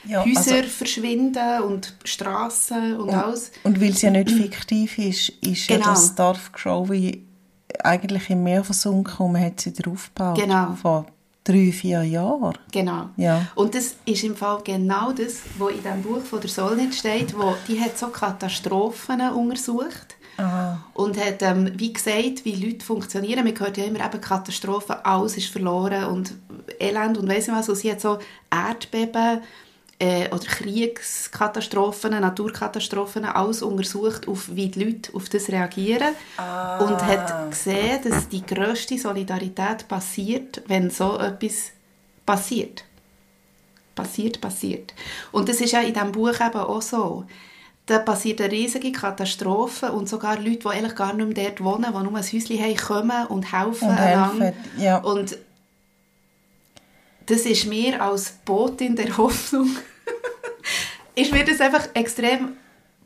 Ja, Häuser also- verschwinden und Straßen und, alles. Und weil es ja nicht fiktiv ist, ist ja Genau. das Dorf Growy eigentlich im Meer versunken und man hat es wieder aufgebaut. Genau. Vor drei, vier Jahren. Genau. Ja. Und das ist im Fall genau das, was in diesem Buch von der Solnit steht, wo die hat so Katastrophen untersucht Ah. und hat ähm, wie gesagt, wie Leute funktionieren. Man hört ja immer eben Katastrophen, alles ist verloren und Elend und weiss ich was. Und sie hat so Erdbeben äh, oder Kriegskatastrophen, Naturkatastrophen, alles untersucht, auf wie die Leute auf das reagieren und hat gesehen, dass die grösste Solidarität passiert, wenn so etwas passiert. Passiert, passiert. Und das ist ja in diesem Buch eben auch so. Da passiert eine riesige Katastrophe und sogar Leute, die eigentlich gar nicht mehr dort wohnen, die nur ein Häuschen haben, kommen und helfen Und helfen, ja. Und das ist mir als Botin der Hoffnung, ist mir das einfach extrem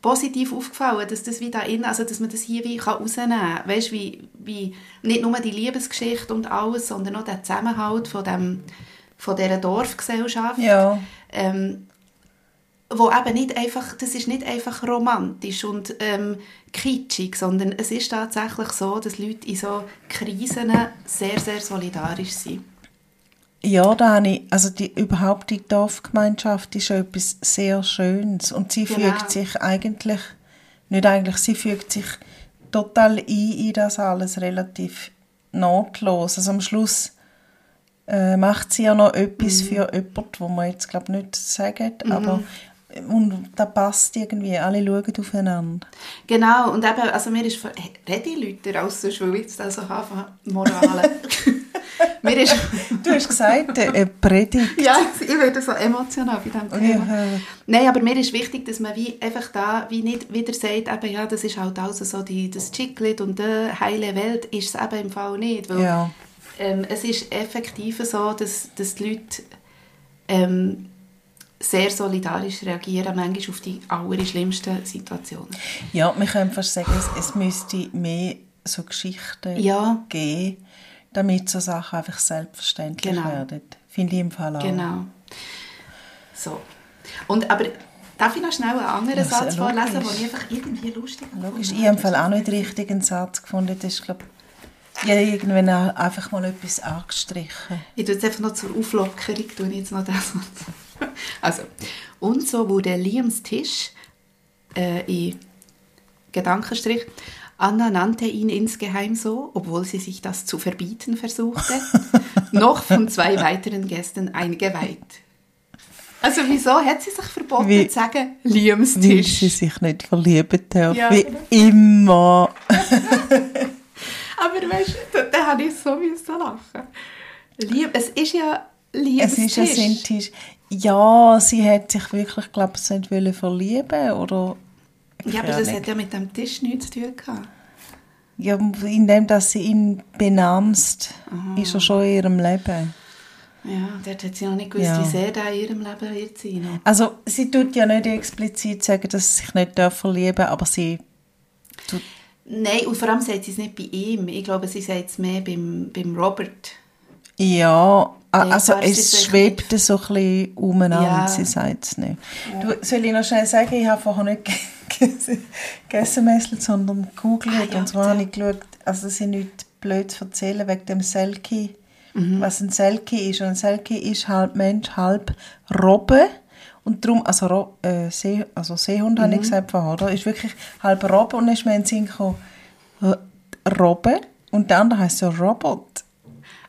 positiv aufgefallen, dass das wie da innen, also dass man das hier wie kann rausnehmen kann. Weißt, wie, wie nicht nur die Liebesgeschichte und alles, sondern auch der Zusammenhalt von, dem, von dieser Dorfgesellschaft. Ja. Ähm, wo eben nicht einfach, das ist nicht einfach romantisch und ähm, kitschig, sondern es ist tatsächlich so, dass Leute in so Krisen sehr, sehr solidarisch sind. Ja, da habe ich, also die, überhaupt die Dorfgemeinschaft ist ja etwas sehr Schönes und sie Genau. fügt sich eigentlich, nicht eigentlich, sie fügt sich total ein in das alles relativ nahtlos. Also am Schluss äh, macht sie ja noch etwas Mhm. für jemanden, wo man jetzt glaube nicht sagen, aber und da passt irgendwie, alle schauen aufeinander. Genau, und eben, also mir ist, hey, rede ich Leute raus, will ich jetzt also anfangen, Moralen. mir ist, Du hast gesagt, äh, Predigt. ja, ich werde so emotional bei diesem Thema. Ja. Nein, aber mir ist wichtig, dass man wie einfach da wie nicht wieder sagt, eben, ja, das ist halt also so die, das Chiclet und die heile Welt, ist es eben im Fall nicht. Weil, Ja. ähm, es ist effektiv so, dass, dass die Leute ähm, sehr solidarisch reagieren, manchmal auf die allerschlimmsten Situationen. Ja, wir können fast sagen, es, es müsste mehr so Geschichten Ja. geben, damit so Sachen einfach selbstverständlich Genau. werden. Finde ich im Fall auch. Genau. So. Und, aber darf ich noch schnell einen anderen Ja, Satz vorlesen, den ich einfach irgendwie lustig Logisch. Ich habe im Fall auch nicht richtig einen Satz gefunden. Das ist, glaube ich, ja, irgendwann einfach mal etwas angestrichen. Ich tue jetzt einfach noch zur Auflockerung, tue ich jetzt noch das. Also, und so wurde Liams Tisch äh, in Gedankenstrich. Anna nannte ihn insgeheim so, obwohl sie sich das zu verbieten versuchte, noch von zwei weiteren Gästen eingeweiht. Also wieso hat sie sich verboten Wie- zu sagen, Liams Weil Tisch? sie sich nicht verlieben darf. Ja. Wie immer. Aber weißt du, da, da habe ich so müssen lachen. Lieb, es ist ja Liebes Es ist ein Tisch. Ja, sie hat sich wirklich, glaube ich, nicht wollen verlieben oder Ja, aber das hat ja mit dem Tisch nichts zu tun gehabt. Ja, indem dass sie ihn benamst, ist er schon in ihrem Leben. Ja, dort hat sie noch nicht gewusst, Ja. wie sehr der in ihrem Leben wird sein. Also sie tut ja nicht explizit sagen, dass sie sich nicht darf verlieben aber sie tut... Nein, und vor allem sagt sie es nicht bei ihm. Ich glaube, sie sagt es mehr beim, beim Robert. Ja, a- Dann also sie es sich schwebt so ein bisschen umeinander, Ja. sie sagt es nicht. Du, soll ich noch schnell sagen, ich habe vorher nicht ge- gegessen, sondern gegoogelt Ah, ja, und zwar habe ich geschaut, also dass ich nichts Blödes erzählen wegen dem Selkie. was ein Selkie ist. Und ein Selkie ist halb Mensch, halb Robbe. Und darum, also, äh, See, also Seehund habe ich gesagt vorher, oder? Ist wirklich halb Robbe und dann ist mir in den Sinn gekommen, äh, Robbe und der andere heisst ja Robot.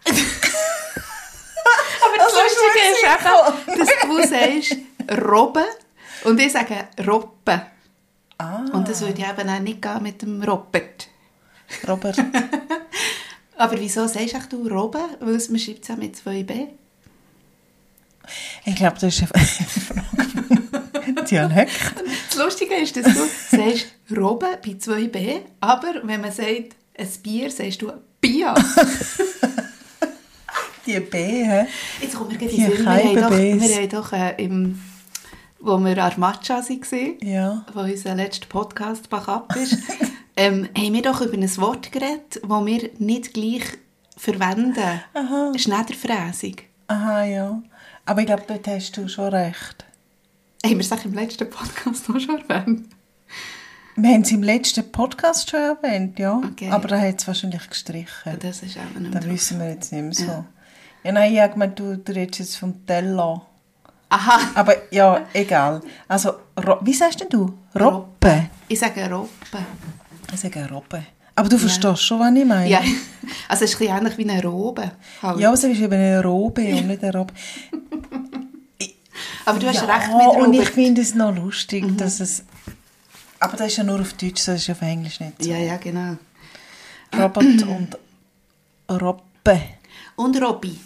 Aber das Lustige ist einfach, dass du sagst Robbe und ich sage Robbe. Ah, Und das würde ja eben auch nicht gehen mit dem Robert. Robert. Aber wieso sagst du echt du Robbe? Weil man schreibt es ja mit zwei B. Ich glaube, das ist eine Frage Dialekt. Das Lustige ist, dass du sagst Robbe bei zwei B, aber wenn man sagt ein Bier, sagst du Bier. Die B, hä? Jetzt kommt mir gerade Die Sinn, wir haben doch, wir haben doch äh, im, wo wir an Matcha waren, Ja. wo unser letzter Podcast backup ist, ähm, haben wir doch über ein Wort geredet, das wir nicht gleich verwenden. Aha. Schneiderfräsung. Aha, ja. Aber ich glaube, dort hast du schon recht. Haben wir es im letzten Podcast noch schon erwähnt? Wir haben es im letzten Podcast schon erwähnt, ja. Okay. Aber da hat es wahrscheinlich gestrichen. Das ist auch nicht Da wissen wir jetzt nicht mehr so. Ja. Ja, nein, ich habe gemeint, du, du redest jetzt vom Teller. Aha. Aber ja, egal. Also, wie sagst denn du? Robbe. Ich sage Robbe. Ich sage Robbe. Aber du verstehst schon, was ich meine. Ja, also es ist ein ähnlich wie eine Robe. Halt. Ja, es ist eben eine Robe und nicht eine Robbe. Aber du hast ja, recht mit und ich Robert. finde es noch lustig, dass es... Aber das ist ja nur auf Deutsch, das ist auf Englisch nicht so. Ja, ja, genau. Robert und Robbe. Und Robby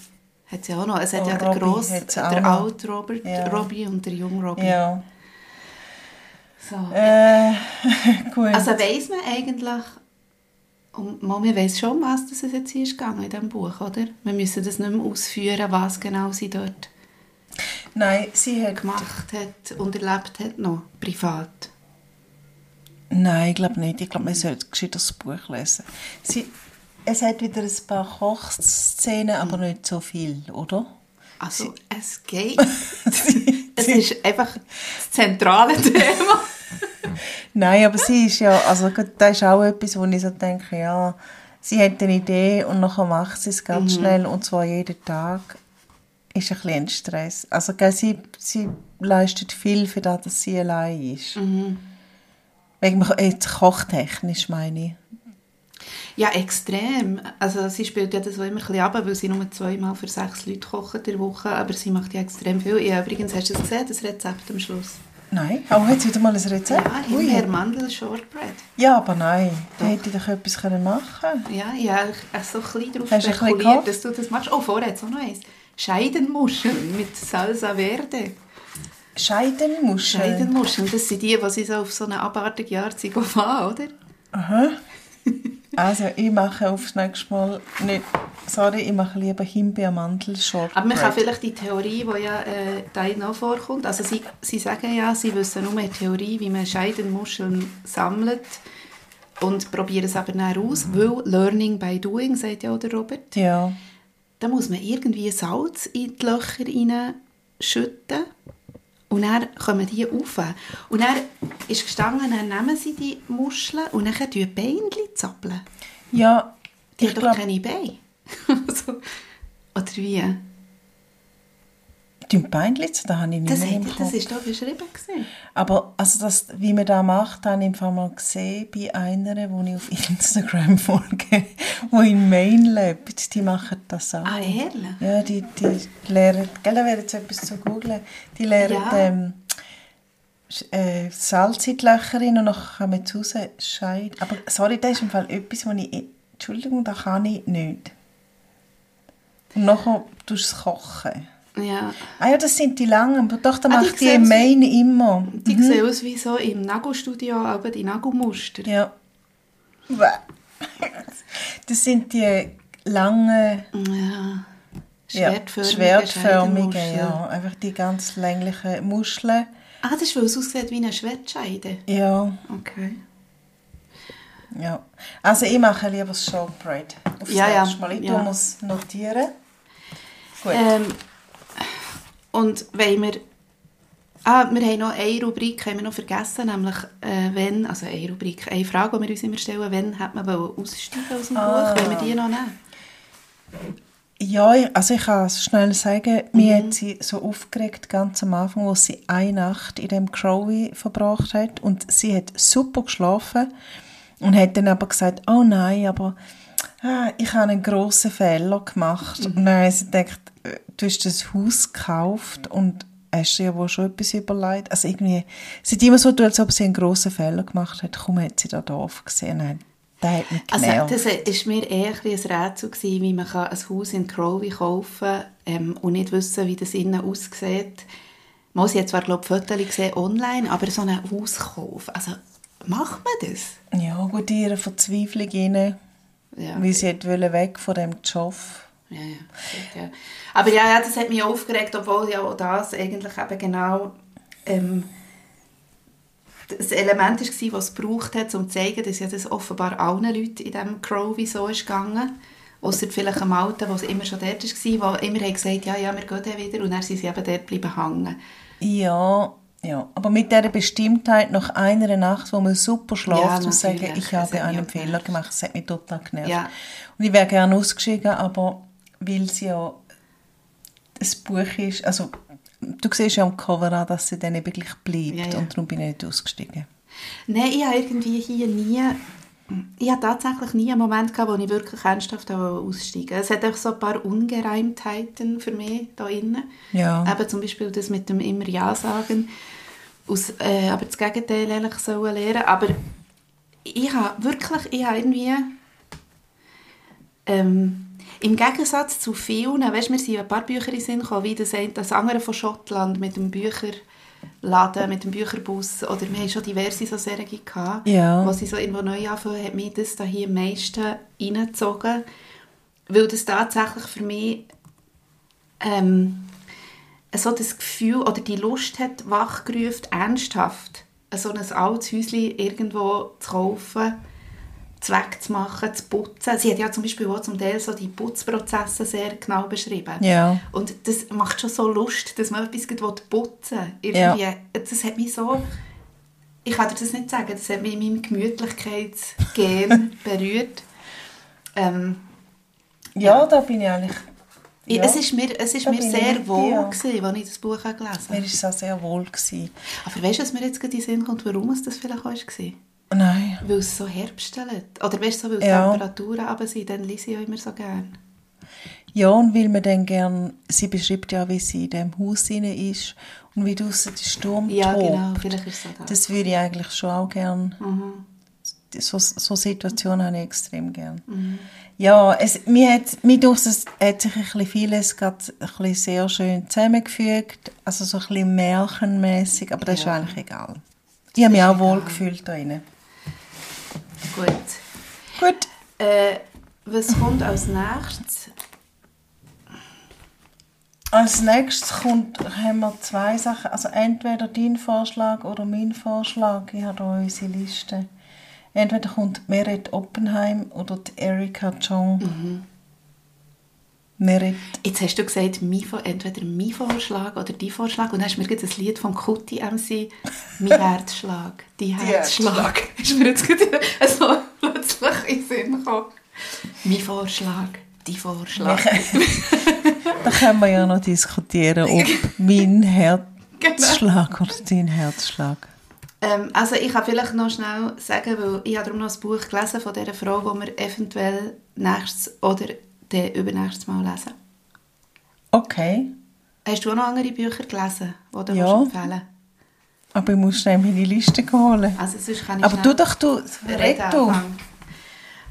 hat es ja auch noch. Es hat Oh, ja der grosse, der alte Robert, Ja. Robby und der junge Robby. Ja. So. Äh, gut. Also weiss man eigentlich, und man weiss schon, was das es jetzt hier ist gegangen in diesem Buch, oder? Wir müssen das nicht mehr ausführen, was genau sie dort Nein, sie hat... gemacht hat und erlebt hat, noch privat. Nein, ich glaube nicht. Ich glaube, man sollte das Buch lesen. Sie, es hat wieder ein paar Kochszenen, aber nicht so viel, oder? Also, es geht. es ist einfach das zentrale Thema. Nein, aber sie ist ja, also das ist auch etwas, wo ich so denke, ja, sie hat eine Idee und nachher macht sie es ganz schnell und zwar jeden Tag. Ist ein bisschen ein Stress. Also gell, sie, sie leistet viel für das, dass sie allein ist. Wegen, jetzt kochtechnisch meine ich. Ja, extrem. Also sie spielt ja das auch immer ein bisschen ab, weil sie nur zweimal für sechs Leute kocht in der Woche, aber sie macht ja extrem viel. Ja, übrigens, hast du es gesehen, das Rezept am Schluss? Nein, auch jetzt wieder mal ein Rezept. Ja, Ui. Himbeermandel Shortbread. Ja, aber nein, da hätte ich doch etwas können machen Ja, ja, ich habe so ein bisschen darauf spekuliert, dass du das machst. Oh, vorher auch noch eins. Scheidenmuscheln mit Salsa Verde. Scheidenmuscheln. Scheidenmuscheln, das sind die, die sie so auf so eine abartige Art fahren, oder? Aha. Also, ich mache aufs nächste Mal nicht... Sorry, ich mache lieber Himbeermandel-Shortbread. Aber man kann vielleicht die Theorie, die ja äh, da noch vorkommt, also sie, sie sagen ja, sie wissen nur eine Theorie, wie man Scheidenmuscheln sammelt und probieren es aber dann aus, weil Learning by Doing, sagt ja der Robert. Ja. Da muss man irgendwie Salz in die Löcher reinschütten und dann kommen die rauf. Und dann ist gestanden, dann nehmen sie die Muscheln und dann die Beine zappeln. Ja, Die ich haben doch glaube... keine Beine. so. Oder wie? Die Beinlitz, da habe ich nicht Das, mehr im hat, Kopf. das ist doch beschrieben. Gewesen. Aber also das, wie man das macht, habe ich im Fall mal gesehen bei einer, die ich auf Instagram folge, die in Maine lebt. Die machen das auch. Ah, ehrlich? Ja, die, die lehren, gell, da wäre jetzt etwas zu googeln. Die lehren Ja. ähm, äh, Salz in die Löcher rein und dann kann man zu raus scheiden. Aber sorry, das ist im Fall etwas, wo ich... Entschuldigung, das kann ich nicht. Und nachher tust du es kochen. Ja. Ah ja, das sind die langen. Aber doch, da Ah, die macht die in so- Maine immer. Die sehen aus wie so im Nagelstudio, aber die Nagelmuster. Ja. Das sind die langen, Ja. ja, Schwertförmige, schwertförmigen, Scheidenmuscheln. ja. Einfach die ganz länglichen Muscheln. Ah, das ist, weil es aussieht wie eine Schwertscheide. Ja, Okay. ja. Also ich mache lieber das Shortbread. Aufs Ja, ja, nächste Mal. Ich ja. muss notieren. Gut. Ähm, und wenn wir... Ah, wir haben noch eine Rubrik haben wir noch vergessen, nämlich äh, wenn, also eine Rubrik, eine Frage, die wir uns immer stellen, wenn hat man aussteigen aus dem Ah. Buch, wenn wir die noch nehmen? Ja, also ich kann es schnell sagen, mhm. mir hat sie so aufgeregt ganz am Anfang, wo sie eine Nacht in dem Crowley verbracht hat und sie hat super geschlafen und hat dann aber gesagt, oh nein, aber ah, ich habe einen grossen Fehler gemacht. Mhm. Und dann hat sie gedacht, du hast das Haus gekauft und hast dir ja wohl schon etwas überlegt. Also irgendwie, sie hat immer so als ob sie einen grossen Fehler gemacht hat. Kaum hat sie da Dorf gesehen. Der hat mich also, das war mir eher ein Rätsel, gewesen, wie man ein Haus in Crowley kaufen kann ähm, und nicht wissen, wie das innen aussieht. Man hat zwar, glaube ich, Fotos gesehen online, aber so einen Hauskauf, also macht man das? Ja, gut, ihre Verzweiflung rein, ja. wie sie wollte weg von dem Job. Ja, ja, ja. Aber ja, ja, das hat mich aufgeregt, obwohl ja auch das eigentlich eben genau ähm, das Element war, das es gebraucht hat, um zu zeigen, dass ja das offenbar allen Leuten in diesem Crowley so ist gegangen. Ausser vielleicht am Alten, der immer schon dort war, der immer gesagt ja, ja, wir gehen dann wieder. Und dann sind sie eben dort bleiben hängen. Ja, ja, aber mit dieser Bestimmtheit nach einer Nacht, wo man super schläft ja, und sagen, ich habe einen Fehler gemacht, das hat mich total genervt. Ja. Und ich wäre gerne ausgeschieden, aber weil es ja ein Buch ist, also du siehst ja am Cover an, dass sie dann wirklich bleibt ja, ja. und darum bin ich nicht ausgestiegen. Nein, ich habe irgendwie hier nie, ich habe tatsächlich nie einen Moment gehabt, wo ich wirklich ernsthaft aussteigen Es hat auch so ein paar Ungereimtheiten für mich da innen. Ja. Eben zum Beispiel das mit dem immer Ja sagen, aus, äh, aber das Gegenteil ehrlich sollen lernen. Aber ich habe wirklich, ich habe irgendwie ähm, im Gegensatz zu vielen, weißt, wir sind ein paar Bücher in Sinn gekommen, wie das, das andere von Schottland mit dem Bücherladen, mit dem Bücherbus, oder wir haben schon diverse so Serien gehabt, ja. wo sie so irgendwo neu anfangen, hat mich das da hier am meisten reingezogen, weil das tatsächlich für mich ähm, so das Gefühl oder die Lust hat wachgerufen, ernsthaft so ein altes Häuschen irgendwo zu kaufen, Zweck zu machen, zu putzen. Sie hat ja zum Beispiel auch zum Teil so die Putzprozesse sehr genau beschrieben. Ja. Und das macht schon so Lust, dass man etwas putzen will. Irgendwie, ja. Das hat mich so... Ich kann dir das nicht sagen, das hat mich in meinem Gemütlichkeitsgen berührt. Ähm, ja, ja, da bin ich eigentlich... Ja. Es ist mir, es ist mir sehr wohl, gewesen, als ich das Buch gelesen habe. Mir war es auch sehr wohl. Gewesen. Aber weißt du, was mir jetzt gerade in den Sinn kommt, warum es das vielleicht auch war? Nein. Weil es so herbstelt. Oder weißt du, so, weil ja. die Temperaturen aber sind, dann lese ich auch immer so gerne. Ja, und weil man dann gern, sie beschreibt ja, wie sie in dem Haus ist und wie draußen der Sturm Ja, tobt. genau, vielleicht ist das. Das würde ich eigentlich schon auch gern. Mhm. So, so Situationen habe ich extrem gern. Mhm. Ja, es, mir hat, mir durch es hat sich ein bisschen vieles gerade ein bisschen sehr schön zusammengefügt, also so ein bisschen märchenmäßig, aber das ja. ist eigentlich egal. Ich habe mich auch wohl gefühlt da drinnen. Gut. Gut. Äh, was kommt als nächstes? Als nächstes kommt, haben wir zwei Sachen. Also entweder dein Vorschlag oder mein Vorschlag. Ich habe hier unsere Liste. Entweder kommt Meret Oppenheim oder Erika Chong. Mhm. Merit. Jetzt hast du gesagt, mein, entweder mein Vorschlag oder dein Vorschlag. Und dann hast du mir das Lied von Kuti MC, «Mein Herzschlag», «Die Herzschlag». ist mir jetzt gerade so plötzlich in den Sinn gekommen. Mein Vorschlag, dein Vorschlag. da können wir ja noch diskutieren, ob mein Herzschlag genau. oder dein Herzschlag. Ähm, also ich kann vielleicht noch schnell sagen, weil ich habe darum noch ein Buch gelesen von dieser Frau, wo wir eventuell nächstes oder dann übernächstes Mal lesen. Okay. Hast du auch noch andere Bücher gelesen, die du ja. empfehlen Aber ich muss schnell meine Liste holen. Also sonst kann ich Aber du doch, du, red du.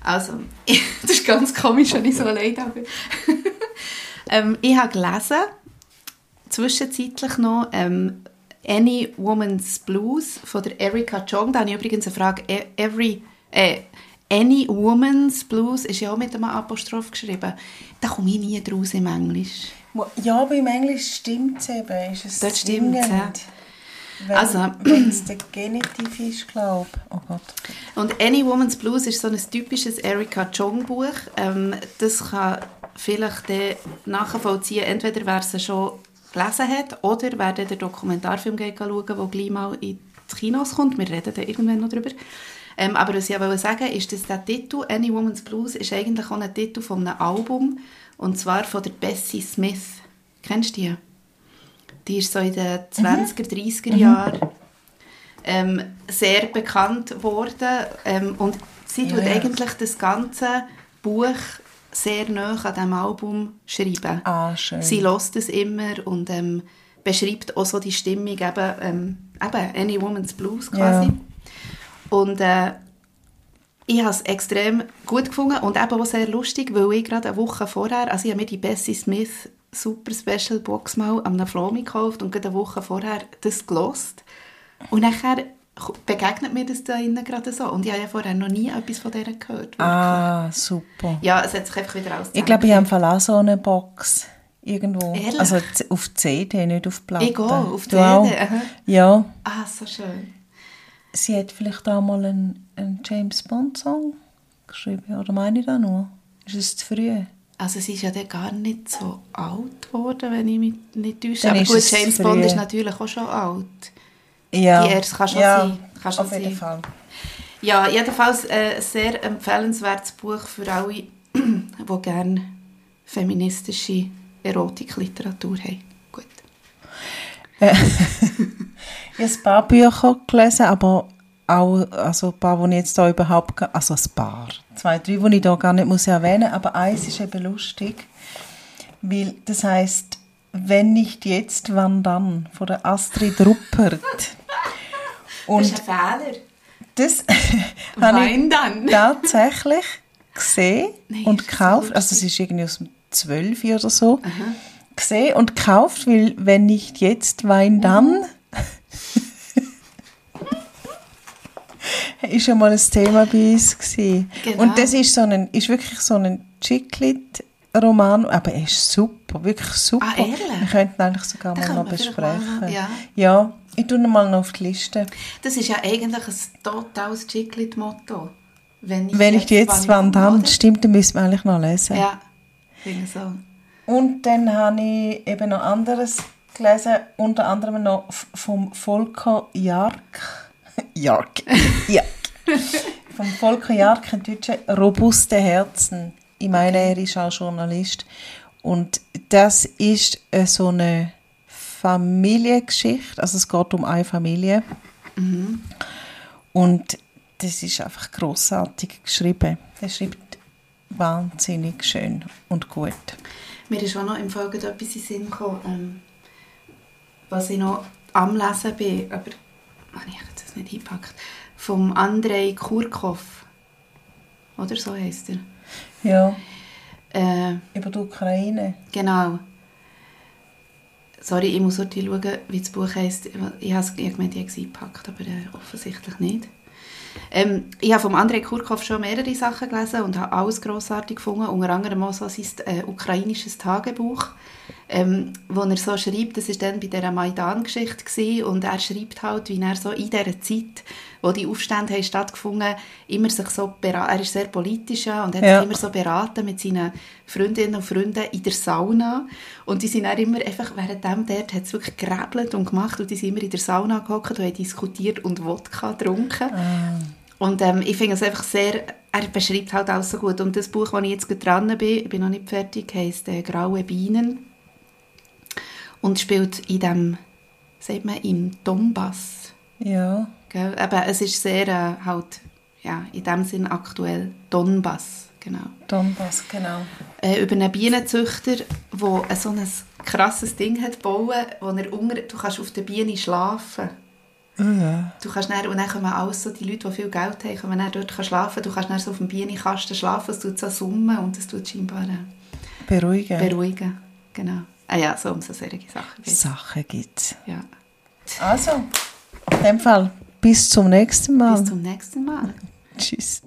Also, das ist ganz komisch, wenn ich so allein bin. ähm, ich habe gelesen, zwischenzeitlich noch, ähm, Any Woman's Blues von der Erika Chong. Da habe ich übrigens eine Frage. E, every, äh, Any Woman's Blues ist ja auch mit einem Apostroph geschrieben. Da komme ich nie draus im Englisch. Ja, aber im Englisch stimmt es eben. Ist es das stimmt ja. Wenn, also, wenn es der Genitiv ist, glaube ich. Oh Gott. Und Any Woman's Blues ist so ein typisches Erika Chong Buch. Ähm, das kann vielleicht nachvollziehen, entweder wer es schon gelesen hat oder wer den Dokumentarfilm schauen der gleich mal in die Kinos kommt. Wir reden da irgendwann noch drüber. Ähm, aber was ich wollte sagen, ist, dass der Titel «Any Woman's Blues» ist eigentlich auch ein Titel von einem Album, und zwar von der Bessie Smith. Kennst du die? Die ist so in den 20er, 30er Jahren ähm, sehr bekannt worden ähm, und sie Ja, tut ja. eigentlich das ganze Buch sehr nah an diesem Album schreiben. Ah, schön. Sie lässt es immer und ähm, beschreibt auch so die Stimmung, eben, ähm, eben Any Woman's Blues quasi. Ja. Und äh, ich habe es extrem gut gefunden und eben auch sehr lustig, weil ich gerade eine Woche vorher, also ich habe mir die Bessie Smith Super Special Box mal am Flomi gekauft und gerade eine Woche vorher das gelost. Und nachher begegnet mir das da innen gerade so. Und ich habe ja vorher noch nie etwas von der gehört. Ah, super. Ja, es hat sich einfach wieder aus. Ich glaube, ich habe auch so eine Box irgendwo. Ehrlich? Also auf CD, nicht auf Platte. Ich auch, auf Du CD, aha. Ja. Ah, so schön. Sie hat vielleicht auch mal einen, einen James Bond Song geschrieben, oder meine ich da nur? Ist es zu früh? Also sie ist ja dann gar nicht so alt geworden, wenn ich mich nicht täusche. Aber gut, es James früh. Bond ist natürlich auch schon alt. Ja. Die erste kann schon ja, sein, kann schon auf jeden sein. Fall. Ja, jedenfalls äh, ein sehr empfehlenswertes Buch für alle, die gerne feministische Erotikliteratur haben. Gut. Ich habe ein paar Bücher gelesen, aber auch also ein paar, die ich jetzt da überhaupt also ein paar, zwei, drei, die ich da gar nicht muss erwähnen, aber eins ist eben lustig, weil das heißt wenn nicht jetzt, wann dann von der Astrid Ruppert. Das Und ist ein Fehler. das habe ich dann. tatsächlich gesehen Nein, und das gekauft. Also es ist irgendwie aus dem 12 oder so. Gesehen und gekauft, weil wenn nicht jetzt, Wein dann. Ist schon mal ein Thema bei uns gewesen. Genau. Und das ist so ein, ist wirklich so ein Chiclet-Roman, aber er ist super, wirklich super. Ah, ehrlich? Wir könnten eigentlich sogar mal noch mal besprechen. noch- ja. ja, ich tue ihn mal noch auf die Liste. Das ist ja eigentlich ein totales Chiclet-Motto. Wenn ich Wenn ich jetzt, dann, oder? stimmt, dann müssen wir eigentlich noch lesen. Ja, finde so. Und dann habe ich eben noch anderes gelesen, unter anderem noch vom Volker Jark. Jark. Jark. vom Volker Jark, ein deutscher robuste Herzen. Ich meine, er ist auch Journalist. Und das ist äh, so eine Familiengeschichte. Also es geht um eine Familie. Und das ist einfach großartig geschrieben. Er schreibt wahnsinnig schön und gut. Mir ist auch noch im Folge etwas in Sinn gekommen, ähm, was ich noch am Lesen bin, aber habe ich jetzt das nicht eingepackt, vom Andrei Kurkov. Oder so heisst er. Ja, Äh, über die Ukraine. genau. Sorry, ich muss heute schauen, wie das Buch heisst. Ich habe es habe gemeint, ich habe es eingepackt, aber äh, offensichtlich nicht. Ähm, ich habe vom Andrei Kurkov schon mehrere Sachen gelesen und habe alles grossartig gefunden. Unter anderem auch so sein äh, ukrainisches Tagebuch, ähm, wo er so schreibt, das war dann bei dieser Maidan-Geschichte und er schreibt halt, wie er so in dieser Zeit, wo die Aufstände haben stattgefunden immer sich so bera- er ist sehr politisch ja, und hat Ja. sich immer so beraten mit seinen Freundinnen und Freunden in der Sauna und die sind dann immer einfach, währenddem dort hat es wirklich gerebelt und gemacht und die sind immer in der Sauna gehockt und haben diskutiert und Wodka getrunken. Und ähm, ich finde es einfach sehr, er beschreibt halt alles so gut. Und das Buch, wo ich jetzt dran bin, ich bin noch nicht fertig, heisst äh, «Graue Bienen» und spielt in dem, sagt man, im Donbass. Ja. Gell? Eben, es ist sehr äh, halt, ja, in dem Sinn aktuell Donbass, genau. Donbass, genau. Äh, über einen Bienenzüchter, der so ein krasses Ding hat gebaut, wo er unter, du kannst auf der Biene schlafen. Du kannst dann, und dann kommen alles so, die Leute, die viel Geld haben, können dann dort schlafen. Du kannst dann so auf dem Bienenkasten schlafen, es tut so summen und es tut scheinbar äh, Beruhigen. beruhigen. Genau. Ah ja, so um so solche Sachen geht Sachen gibt's. Ja. Also, in dem Fall, bis zum nächsten Mal. Bis zum nächsten Mal. Tschüss.